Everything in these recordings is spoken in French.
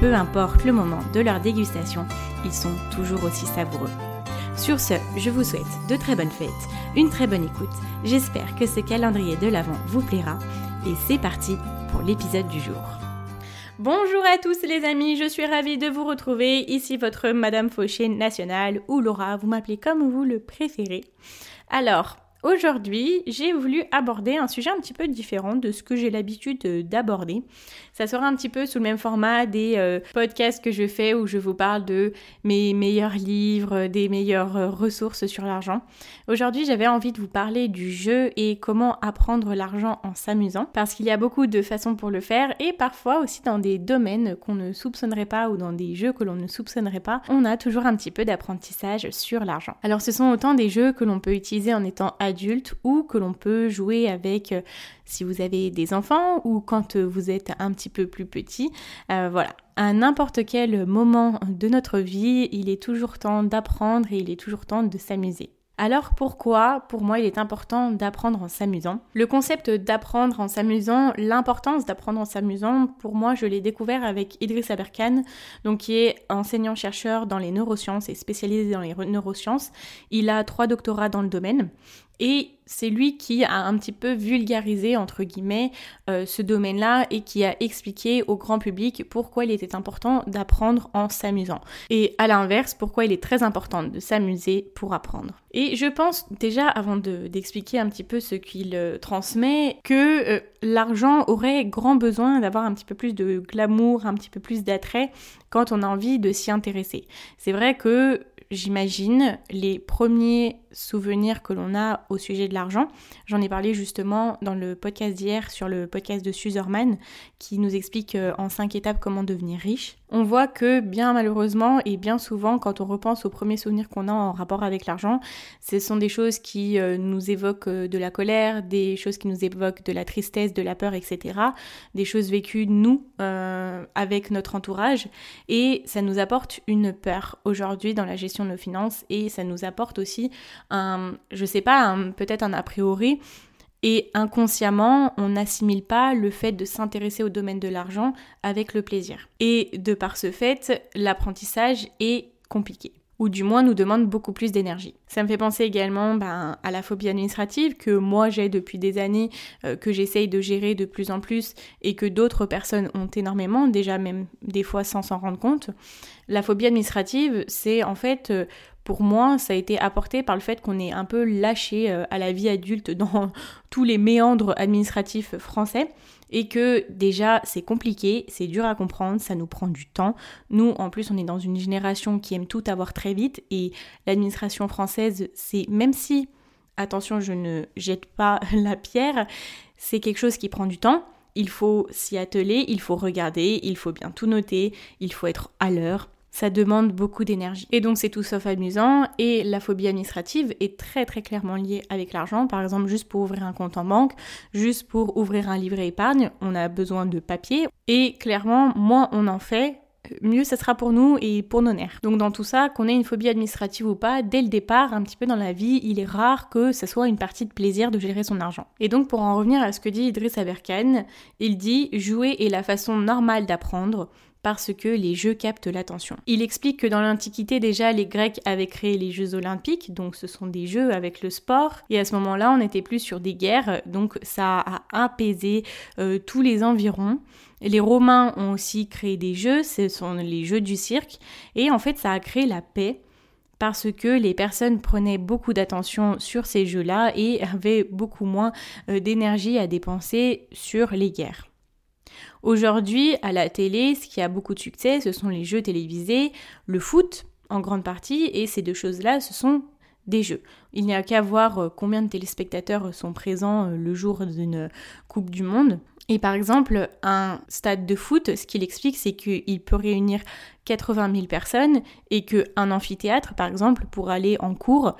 Peu importe le moment de leur dégustation, ils sont toujours aussi savoureux. Sur ce, je vous souhaite de très bonnes fêtes, une très bonne écoute. J'espère que ce calendrier de l'Avent vous plaira. Et c'est parti pour l'épisode du jour. Bonjour à tous les amis, je suis ravie de vous retrouver. Ici votre Madame Fauché nationale ou Laura, vous m'appelez comme vous le préférez. Alors, Aujourd'hui, j'ai voulu aborder un sujet un petit peu différent de ce que j'ai l'habitude euh, d'aborder. Ça sera un petit peu sous le même format des euh, podcasts que je fais où je vous parle de mes meilleurs livres, des meilleures euh, ressources sur l'argent. Aujourd'hui, j'avais envie de vous parler du jeu et comment apprendre l'argent en s'amusant parce qu'il y a beaucoup de façons pour le faire et parfois aussi dans des domaines qu'on ne soupçonnerait pas ou dans des jeux que l'on ne soupçonnerait pas, on a toujours un petit peu d'apprentissage sur l'argent. Alors ce sont autant des jeux que l'on peut utiliser en étant ou que l'on peut jouer avec euh, si vous avez des enfants ou quand euh, vous êtes un petit peu plus petit. Euh, voilà, à n'importe quel moment de notre vie, il est toujours temps d'apprendre et il est toujours temps de s'amuser. Alors pourquoi, pour moi, il est important d'apprendre en s'amusant? Le concept d'apprendre en s'amusant, l'importance d'apprendre en s'amusant, pour moi, je l'ai découvert avec Idriss Aberkan, donc qui est enseignant-chercheur dans les neurosciences et spécialisé dans les neurosciences. Il a trois doctorats dans le domaine. Et c'est lui qui a un petit peu vulgarisé, entre guillemets, euh, ce domaine-là et qui a expliqué au grand public pourquoi il était important d'apprendre en s'amusant. Et à l'inverse, pourquoi il est très important de s'amuser pour apprendre. Et je pense déjà, avant d'expliquer un petit peu ce qu'il euh, transmet, que euh, l'argent aurait grand besoin d'avoir un petit peu plus de glamour, un petit peu plus d'attrait quand on a envie de s'y intéresser. C'est vrai que j'imagine, les premiers souvenirs que l'on a au sujet de l'argent. J'en ai parlé justement dans le podcast d'hier sur le podcast de Suzerman qui nous explique euh, en cinq étapes comment devenir riche. On voit que bien malheureusement et bien souvent quand on repense aux premiers souvenirs qu'on a en rapport avec l'argent, ce sont des choses qui euh, nous évoquent euh, de la colère, des choses qui nous évoquent de la tristesse, de la peur, etc. Des choses vécues nous avec notre entourage et ça nous apporte une peur aujourd'hui dans la gestion nos finances et ça nous apporte aussi un, je sais pas, peut-être un a priori. Et inconsciemment, on n'assimile pas le fait de s'intéresser au domaine de l'argent avec le plaisir. Et de par ce fait, l'apprentissage est compliqué ou du moins nous demande beaucoup plus d'énergie. Ça me fait penser également ben, à la phobie administrative que moi j'ai depuis des années, euh, que j'essaye de gérer de plus en plus et que d'autres personnes ont énormément, déjà même des fois sans s'en rendre compte. La phobie administrative, c'est en fait euh, pour moi, ça a été apporté par le fait qu'on est un peu lâché euh, à la vie adulte dans tous les méandres administratifs français et que déjà c'est compliqué, c'est dur à comprendre, ça nous prend du temps. Nous, en plus, on est dans une génération qui aime tout avoir très vite et l'administration française, c'est même si, attention, je ne jette pas la pierre, c'est quelque chose qui prend du temps. Il faut s'y atteler, il faut regarder, il faut bien tout noter, il faut être à l'heure ça demande beaucoup d'énergie. Et donc c'est tout sauf amusant et la phobie administrative est très très clairement liée avec l'argent. Par exemple, juste pour ouvrir un compte en banque, juste pour ouvrir un livret épargne, on a besoin de papier et clairement, moins on en fait, mieux ça sera pour nous et pour nos nerfs. Donc dans tout ça, qu'on ait une phobie administrative ou pas, dès le départ, un petit peu dans la vie, il est rare que ça soit une partie de plaisir de gérer son argent. Et donc pour en revenir à ce que dit Idriss Aberkan, il dit jouer est la façon normale d'apprendre parce que les jeux captent l'attention. Il explique que dans l'Antiquité déjà les Grecs avaient créé les Jeux olympiques, donc ce sont des jeux avec le sport, et à ce moment-là on n'était plus sur des guerres, donc ça a apaisé euh, tous les environs. Les Romains ont aussi créé des jeux, ce sont les jeux du cirque, et en fait ça a créé la paix parce que les personnes prenaient beaucoup d'attention sur ces jeux-là et avaient beaucoup moins euh, d'énergie à dépenser sur les guerres. Aujourd'hui, à la télé, ce qui a beaucoup de succès, ce sont les jeux télévisés, le foot en grande partie, et ces deux choses-là, ce sont des jeux. Il n'y a qu'à voir euh, combien de téléspectateurs sont présents euh, le jour d'une Coupe du Monde. Et par exemple, un stade de foot, ce qu'il explique, c'est qu'il peut réunir 80 000 personnes et qu'un amphithéâtre, par exemple, pour aller en cours,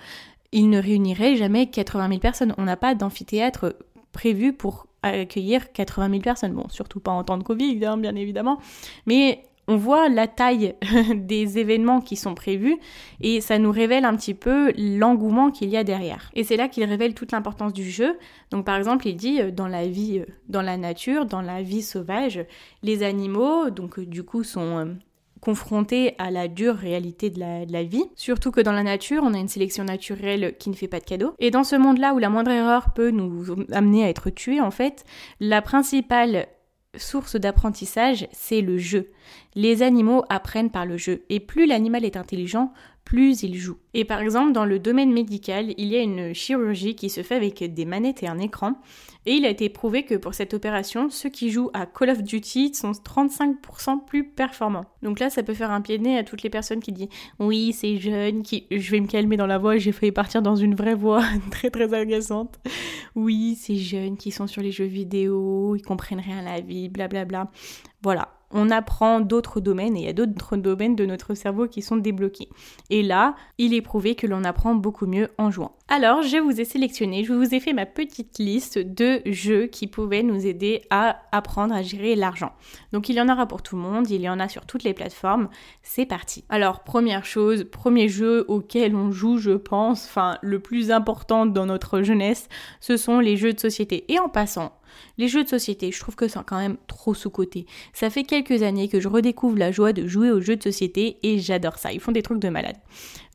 il ne réunirait jamais 80 000 personnes. On n'a pas d'amphithéâtre prévu pour accueillir 80 000 personnes. Bon, surtout pas en temps de Covid, hein, bien évidemment. Mais on voit la taille des événements qui sont prévus et ça nous révèle un petit peu l'engouement qu'il y a derrière. Et c'est là qu'il révèle toute l'importance du jeu. Donc par exemple, il dit euh, dans la vie, euh, dans la nature, dans la vie sauvage, les animaux, donc euh, du coup, sont confrontés à la dure réalité de la, de la, vie. Surtout que dans la nature, on a une sélection naturelle qui ne fait pas de cadeaux. Et dans ce monde-là où la moindre erreur peut nous amener à être tués, en fait, la principale source d'apprentissage, c'est le jeu. Les animaux apprennent par le jeu, et plus l'animal est intelligent, plus il joue. Et par exemple, dans le domaine médical, il y a une chirurgie qui se fait avec des manettes et un écran, et il a été prouvé que pour cette opération, ceux qui jouent à Call of Duty sont 35% plus performants. Donc là, ça peut faire un pied de nez à toutes les personnes qui disent oui, c'est jeune, qui je vais me calmer dans la voix, j'ai failli partir dans une vraie voix très très agaçante. Oui, c'est jeunes qui sont sur les jeux vidéo, ils comprennent rien à la vie, blablabla. Bla bla. Voilà, on apprend d'autres domaines et il y a d'autres domaines de notre cerveau qui sont débloqués. Et là, il est prouvé que l'on apprend beaucoup mieux en jouant. Alors, je vous ai sélectionné, je vous ai fait ma petite liste de jeux qui pouvaient nous aider à apprendre à gérer l'argent. Donc, il y en aura pour tout le monde, il y en a sur toutes les plateformes. C'est parti. Alors, première chose, premier jeu auquel on joue, je pense, enfin, le plus important dans notre jeunesse, ce sont les jeux de société. Et en passant, les jeux de société, je trouve que c'est quand même trop sous-côté. Ça fait quelques années que je redécouvre la joie de jouer aux jeux de société et j'adore ça. Ils font des trucs de malade.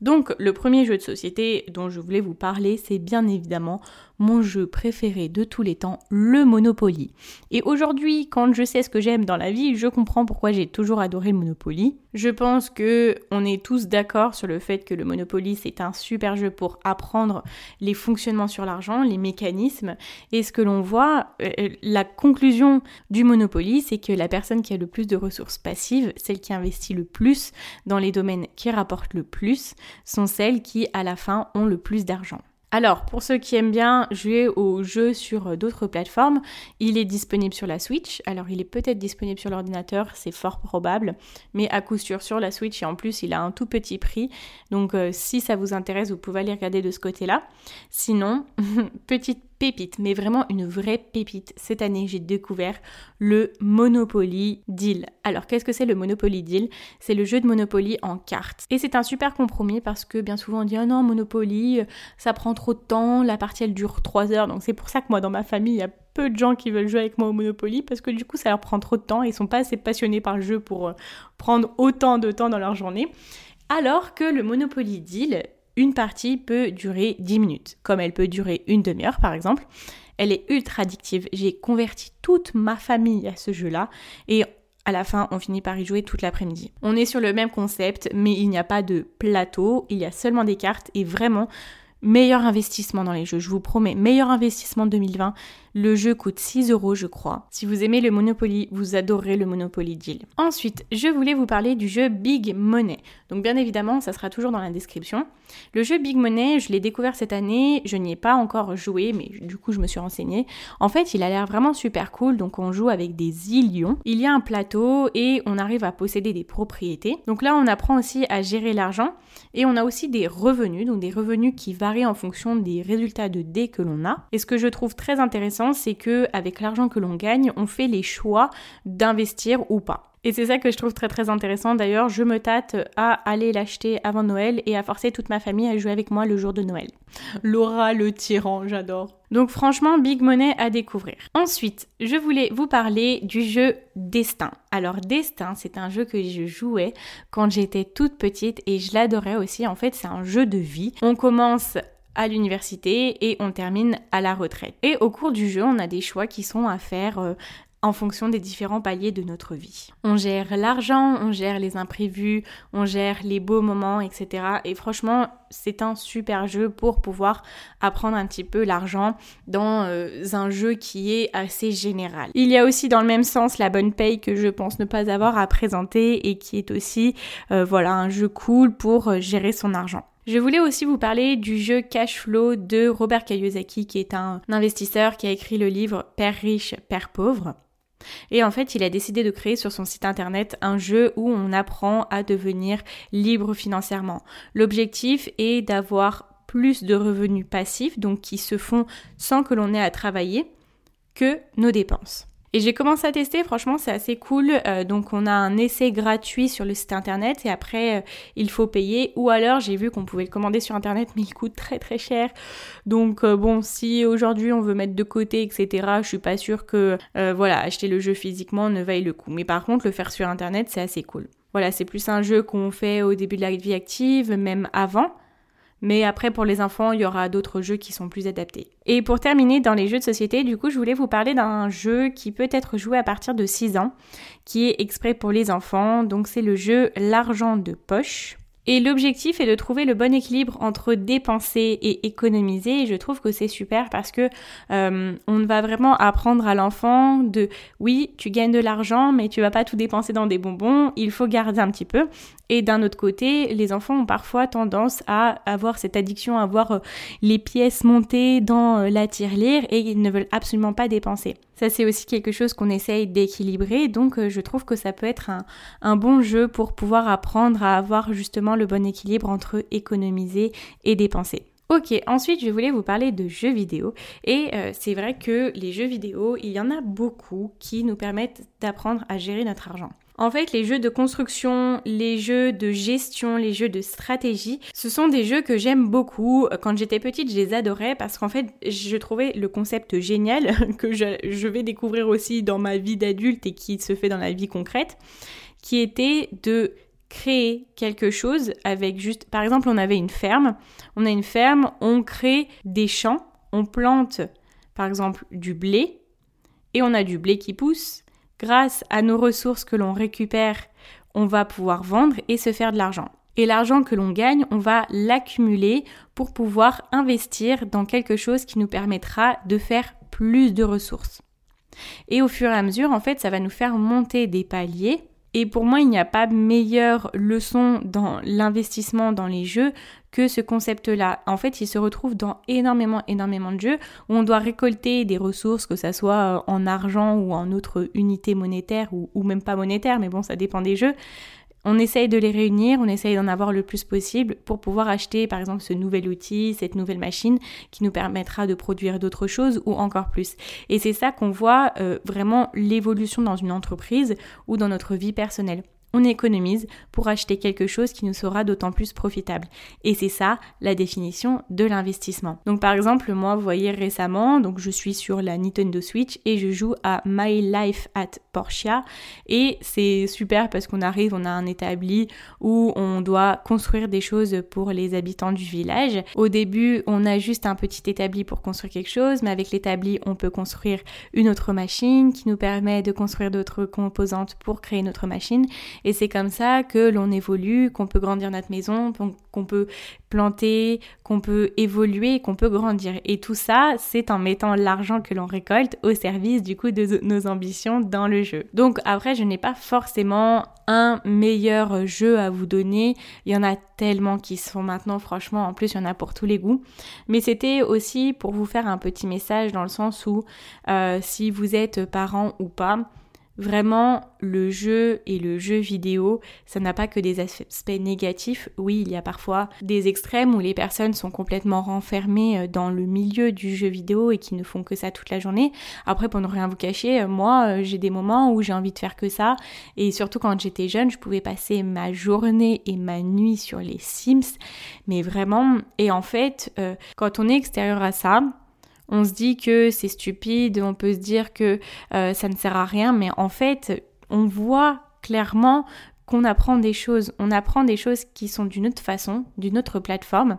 Donc, le premier jeu de société dont je voulais vous parler, c'est bien évidemment mon jeu préféré de tous les temps, le Monopoly. Et aujourd'hui, quand je sais ce que j'aime dans la vie, je comprends pourquoi j'ai toujours adoré le Monopoly. Je pense que on est tous d'accord sur le fait que le Monopoly c'est un super jeu pour apprendre les fonctionnements sur l'argent, les mécanismes. Et ce que l'on voit, euh, la conclusion du Monopoly, c'est que la personne qui a le plus de ressources passives, celle qui investit le plus dans les domaines qui rapportent le plus, sont celles qui à la fin ont le plus d'argent. Alors, pour ceux qui aiment bien jouer aux jeux sur euh, d'autres plateformes, il est disponible sur la Switch. Alors, il est peut-être disponible sur l'ordinateur, c'est fort probable, mais à coup sûr sur la Switch et en plus, il a un tout petit prix. Donc, euh, si ça vous intéresse, vous pouvez aller regarder de ce côté-là. Sinon, petite pépite, mais vraiment une vraie pépite. Cette année, j'ai découvert le Monopoly Deal. Alors, qu'est-ce que c'est le Monopoly Deal? C'est le jeu de Monopoly en cartes. Et c'est un super compromis parce que bien souvent on dit ah non, Monopoly, ça prend trop de temps, la partie elle dure 3 heures. Donc c'est pour ça que moi dans ma famille, il y a peu de gens qui veulent jouer avec moi au Monopoly parce que du coup ça leur prend trop de temps et ils sont pas assez passionnés par le jeu pour euh, prendre autant de temps dans leur journée. Alors que le Monopoly Deal, une partie peut durer 10 minutes, comme elle peut durer une demi-heure par exemple. Elle est ultra addictive. J'ai converti toute ma famille à ce jeu-là et à la fin, on finit par y jouer toute l'après-midi. On est sur le même concept, mais il n'y a pas de plateau, il y a seulement des cartes et vraiment, meilleur investissement dans les jeux. Je vous promets, meilleur investissement 2020. Le jeu coûte 6 euros, je crois. Si vous aimez le Monopoly, vous adorez le Monopoly Deal. Ensuite, je voulais vous parler du jeu Big Money. Donc, bien évidemment, ça sera toujours dans la description. Le jeu Big Money, je l'ai découvert cette année. Je n'y ai pas encore joué, mais du coup, je me suis renseignée. En fait, il a l'air vraiment super cool. Donc, on joue avec des illions. Il y a un plateau et on arrive à posséder des propriétés. Donc là, on apprend aussi à gérer l'argent et on a aussi des revenus. Donc, des revenus qui varient en fonction des résultats de dés que l'on a. Et ce que je trouve très intéressant, c'est que avec l'argent que l'on gagne, on fait les choix d'investir ou pas. Et c'est ça que je trouve très très intéressant. D'ailleurs, je me tâte à aller l'acheter avant Noël et à forcer toute ma famille à jouer avec moi le jour de Noël. Laura le tyran, j'adore. Donc franchement, Big Money à découvrir. Ensuite, je voulais vous parler du jeu Destin. Alors Destin, c'est un jeu que je jouais quand j'étais toute petite et je l'adorais aussi. En fait, c'est un jeu de vie. On commence à l'université et on termine à la retraite. Et au cours du jeu, on a des choix qui sont à faire euh, en fonction des différents paliers de notre vie. On gère l'argent, on gère les imprévus, on gère les beaux moments, etc. Et franchement, c'est un super jeu pour pouvoir apprendre un petit peu l'argent dans euh, un jeu qui est assez général. Il y a aussi dans le même sens la bonne paye que je pense ne pas avoir à présenter et qui est aussi euh, voilà un jeu cool pour gérer son argent. Je voulais aussi vous parler du jeu Cash Flow de Robert Kiyosaki qui est un investisseur qui a écrit le livre Père riche, Père pauvre. Et en fait, il a décidé de créer sur son site internet un jeu où on apprend à devenir libre financièrement. L'objectif est d'avoir plus de revenus passifs, donc qui se font sans que l'on ait à travailler, que nos dépenses. Et j'ai commencé à tester, franchement c'est assez cool. Euh, donc on a un essai gratuit sur le site internet et après euh, il faut payer. Ou alors j'ai vu qu'on pouvait le commander sur internet mais il coûte très très cher. Donc euh, bon si aujourd'hui on veut mettre de côté etc. Je suis pas sûre que voilà acheter le jeu physiquement ne vaille le coup. Mais par contre le faire sur internet c'est assez cool. Voilà c'est plus un jeu qu'on fait au début de la vie active, même avant. Mais après, pour les enfants, il y aura d'autres jeux qui sont plus adaptés. Et pour terminer, dans les jeux de société, du coup, je voulais vous parler d'un jeu qui peut être joué à partir de 6 ans, qui est exprès pour les enfants. Donc, c'est le jeu L'argent de poche. Et l'objectif est de trouver le bon équilibre entre dépenser et économiser. Et je trouve que c'est super parce que euh, on va vraiment apprendre à l'enfant de oui, tu gagnes de l'argent, mais tu vas pas tout dépenser dans des bonbons. Il faut garder un petit peu. Et d'un autre côté, les enfants ont parfois tendance à avoir cette addiction à voir euh, les pièces montées dans euh, la tirelire et ils ne veulent absolument pas dépenser. Ça, c'est aussi quelque chose qu'on essaye d'équilibrer. Donc, euh, je trouve que ça peut être un, un, bon jeu pour pouvoir apprendre à avoir justement le bon équilibre entre économiser et dépenser. Ok, ensuite je voulais vous parler de jeux vidéo et c'est vrai que les jeux vidéo, il y en a beaucoup qui nous permettent d'apprendre à gérer notre argent. En fait, les jeux de construction, les jeux de gestion, les jeux de stratégie, ce sont des jeux que j'aime beaucoup. Quand j'étais petite, je les adorais parce qu'en fait, je trouvais le concept génial que je, vais découvrir aussi dans ma vie d'adulte et qui se fait dans la vie concrète, qui était de créer quelque chose avec juste, par exemple, on avait une ferme, on a une ferme, on crée des champs, on plante, par exemple, du blé, et on a du blé qui pousse, grâce à nos ressources que l'on récupère, on va pouvoir vendre et se faire de l'argent. Et l'argent que l'on gagne, on va l'accumuler pour pouvoir investir dans quelque chose qui nous permettra de faire plus de ressources. Et au fur et à mesure, en fait, ça va nous faire monter des paliers et pour moi, il n'y a pas meilleure leçon dans l'investissement dans les jeux que ce concept-là. En fait, il se retrouve dans énormément, énormément de jeux où on doit récolter des ressources, que ça soit euh, en argent ou en autre unité monétaire ou, ou même pas monétaire, mais bon, ça dépend des jeux. On essaye de les réunir, on essaye d'en avoir le plus possible pour pouvoir acheter par exemple ce nouvel outil, cette nouvelle machine qui nous permettra de produire d'autres choses ou encore plus. Et c'est ça qu'on voit euh, vraiment l'évolution dans une entreprise ou dans notre vie personnelle on économise pour acheter quelque chose qui nous sera d'autant plus profitable. Et c'est ça la définition de l'investissement. Donc par exemple, moi, vous voyez récemment, donc je suis sur la Nintendo Switch et je joue à My Life at Portia et c'est super parce qu'on arrive, on a un établi où on doit construire des choses pour les habitants du village. Au début, on a juste un petit établi pour construire quelque chose, mais avec l'établi, on peut construire une autre machine qui nous permet de construire d'autres composantes pour créer notre machine et c'est comme ça que l'on évolue, qu'on peut grandir notre maison, qu'on peut planter, qu'on peut évoluer, qu'on peut grandir. Et tout ça, c'est en mettant l'argent que l'on récolte au service du coup de nos ambitions dans le jeu. Donc après, je n'ai pas forcément un meilleur jeu à vous donner. Il y en a tellement qui sont maintenant, franchement, en plus, il y en a pour tous les goûts. Mais c'était aussi pour vous faire un petit message dans le sens où euh, si vous êtes parent ou pas, Vraiment, le jeu et le jeu vidéo, ça n'a pas que des aspects négatifs. Oui, il y a parfois des extrêmes où les personnes sont complètement renfermées euh, dans le milieu du jeu vidéo et qui ne font que ça toute la journée. Après, pour ne rien vous cacher, euh, moi, euh, j'ai des moments où j'ai envie de faire que ça. Et surtout quand j'étais jeune, je pouvais passer ma journée et ma nuit sur les Sims. Mais vraiment, et en fait, quand on est extérieur à ça, on se dit que c'est stupide, on peut se dire que euh, ça ne sert à rien, mais en fait, on voit clairement qu'on apprend des choses. On apprend des choses qui sont d'une autre façon, d'une autre plateforme,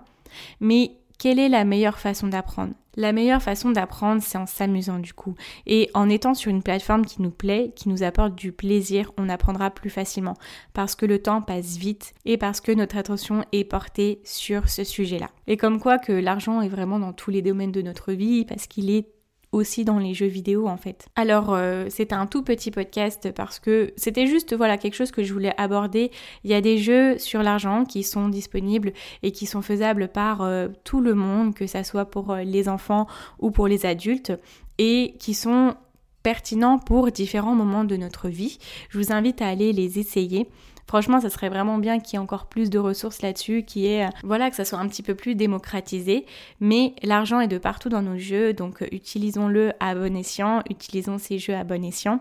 mais quelle est la meilleure façon d'apprendre? La meilleure façon d'apprendre, c'est en s'amusant du coup. Et en étant sur une plateforme qui nous plaît, qui nous apporte du plaisir, on apprendra plus facilement. Parce que le temps passe vite et parce que notre attention est portée sur ce sujet-là. Et comme quoi que l'argent est vraiment dans tous les domaines de notre vie, parce qu'il est aussi dans les jeux vidéo en fait. Alors euh, c'était un tout petit podcast parce que c'était juste voilà quelque chose que je voulais aborder. Il y a des jeux sur l'argent qui sont disponibles et qui sont faisables par euh, tout le monde, que ça soit pour euh, les enfants ou pour les adultes et qui sont pertinents pour différents moments de notre vie. Je vous invite à aller les essayer. Franchement, ça serait vraiment bien qu'il y ait encore plus de ressources là-dessus, qui est, euh, voilà, que ça soit un petit peu plus démocratisé. Mais l'argent est de partout dans nos jeux, donc euh, utilisons-le à bon escient, utilisons ces jeux à bon escient.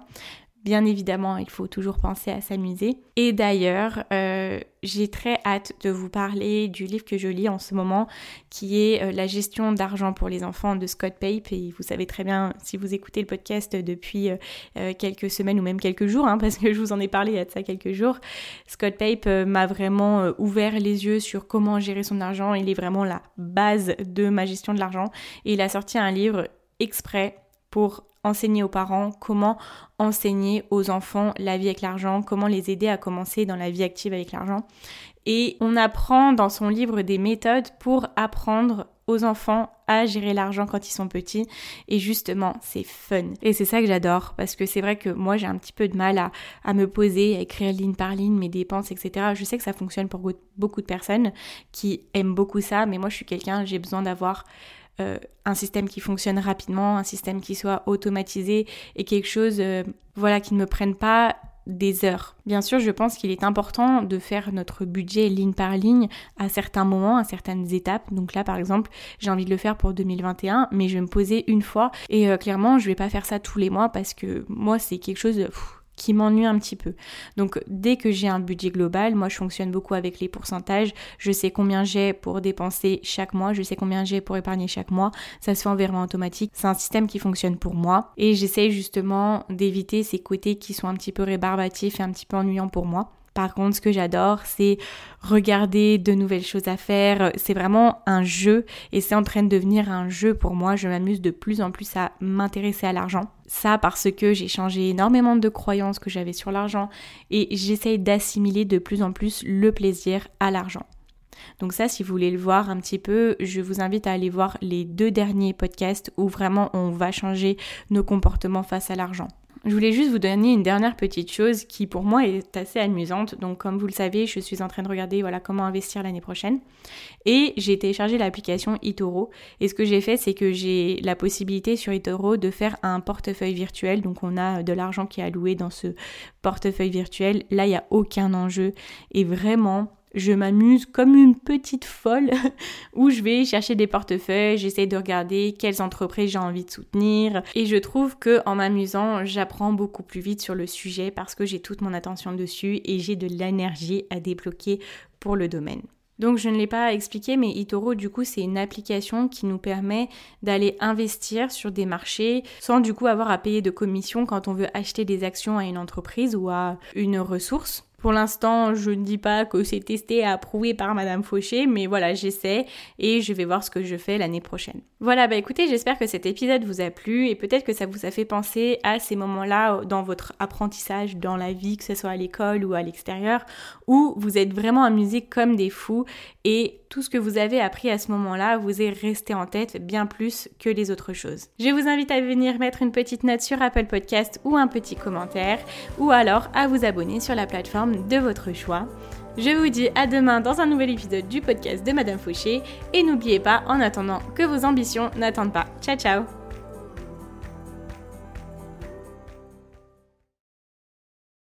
Bien évidemment, il faut toujours penser à s'amuser. Et d'ailleurs, euh, j'ai très hâte de vous parler du livre que je lis en ce moment, qui est euh, La gestion d'argent pour les enfants de Scott Pape. Et vous savez très bien, si vous écoutez le podcast depuis euh, quelques semaines ou même quelques jours, hein, parce que je vous en ai parlé il y a de ça quelques jours, Scott Pape m'a vraiment ouvert les yeux sur comment gérer son argent. Il est vraiment la base de ma gestion de l'argent. Et il a sorti un livre exprès pour enseigner aux parents, comment enseigner aux enfants la vie avec l'argent, comment les aider à commencer dans la vie active avec l'argent. Et on apprend dans son livre des méthodes pour apprendre aux enfants à gérer l'argent quand ils sont petits. Et justement, c'est fun. Et c'est ça que j'adore, parce que c'est vrai que moi, j'ai un petit peu de mal à, à, me poser, à écrire ligne par ligne mes dépenses, etc. Je sais que ça fonctionne pour beaucoup de personnes qui aiment beaucoup ça, mais moi, je suis quelqu'un, j'ai besoin d'avoir euh, un système qui fonctionne rapidement, un système qui soit automatisé et quelque chose euh, voilà qui ne me prenne pas des heures. Bien sûr, je pense qu'il est important de faire notre budget ligne par ligne à certains moments, à certaines étapes. Donc là, par exemple, j'ai envie de le faire pour 2021, mais je vais me poser une fois et euh, clairement, je vais pas faire ça tous les mois parce que moi, c'est quelque chose qui m'ennuie un petit peu. Donc dès que j'ai un budget global, moi je fonctionne beaucoup avec les pourcentages, je sais combien j'ai pour dépenser chaque mois, je sais combien j'ai pour épargner chaque mois, ça se fait en virement automatique, c'est un système qui fonctionne pour moi et j'essaye justement d'éviter ces côtés qui sont un petit peu rébarbatifs et un petit peu ennuyants pour moi. Par contre, ce que j'adore, c'est regarder de nouvelles choses à faire. C'est vraiment un jeu et c'est en train de devenir un jeu pour moi. Je m'amuse de plus en plus à m'intéresser à l'argent. Ça parce que j'ai changé énormément de croyances que j'avais sur l'argent et j'essaye d'assimiler de plus en plus le plaisir à l'argent. Donc ça, si vous voulez le voir un petit peu, je vous invite à aller voir les deux derniers podcasts où vraiment on va changer nos comportements face à l'argent. Je voulais juste vous donner une dernière petite chose qui pour moi est assez amusante. Donc comme vous le savez, je suis en train de regarder voilà comment investir l'année prochaine et j'ai téléchargé l'application eToro et ce que j'ai fait c'est que j'ai la possibilité sur eToro de faire un portefeuille virtuel. Donc on a de l'argent qui est alloué dans ce portefeuille virtuel. Là, il n'y a aucun enjeu et vraiment je m'amuse comme une petite folle où je vais chercher des portefeuilles, j'essaie de regarder quelles entreprises j'ai envie de soutenir et je trouve que en m'amusant, j'apprends beaucoup plus vite sur le sujet parce que j'ai toute mon attention dessus et j'ai de l'énergie à débloquer pour le domaine. Donc je ne l'ai pas expliqué, mais eToro, du coup, c'est une application qui nous permet d'aller investir sur des marchés sans du coup avoir à payer de commission quand on veut acheter des actions à une entreprise ou à une ressource. Pour l'instant, je ne dis pas que c'est testé et approuvé par Madame Fauché, mais voilà, j'essaie et je vais voir ce que je fais l'année prochaine. Voilà, bah écoutez, j'espère que cet épisode vous a plu et peut-être que ça vous a fait penser à ces moments-là dans votre apprentissage dans la vie, que ce soit à l'école ou à l'extérieur, où vous êtes vraiment amusés comme des fous et tout ce que vous avez appris à ce moment-là vous est resté en tête bien plus que les autres choses. Je vous invite à venir mettre une petite note sur Apple Podcast ou un petit commentaire ou alors à vous abonner sur la de votre choix. Je vous dis à demain dans un nouvel épisode du podcast de Madame Fauché et n'oubliez pas en attendant que vos ambitions n'attendent pas. Ciao ciao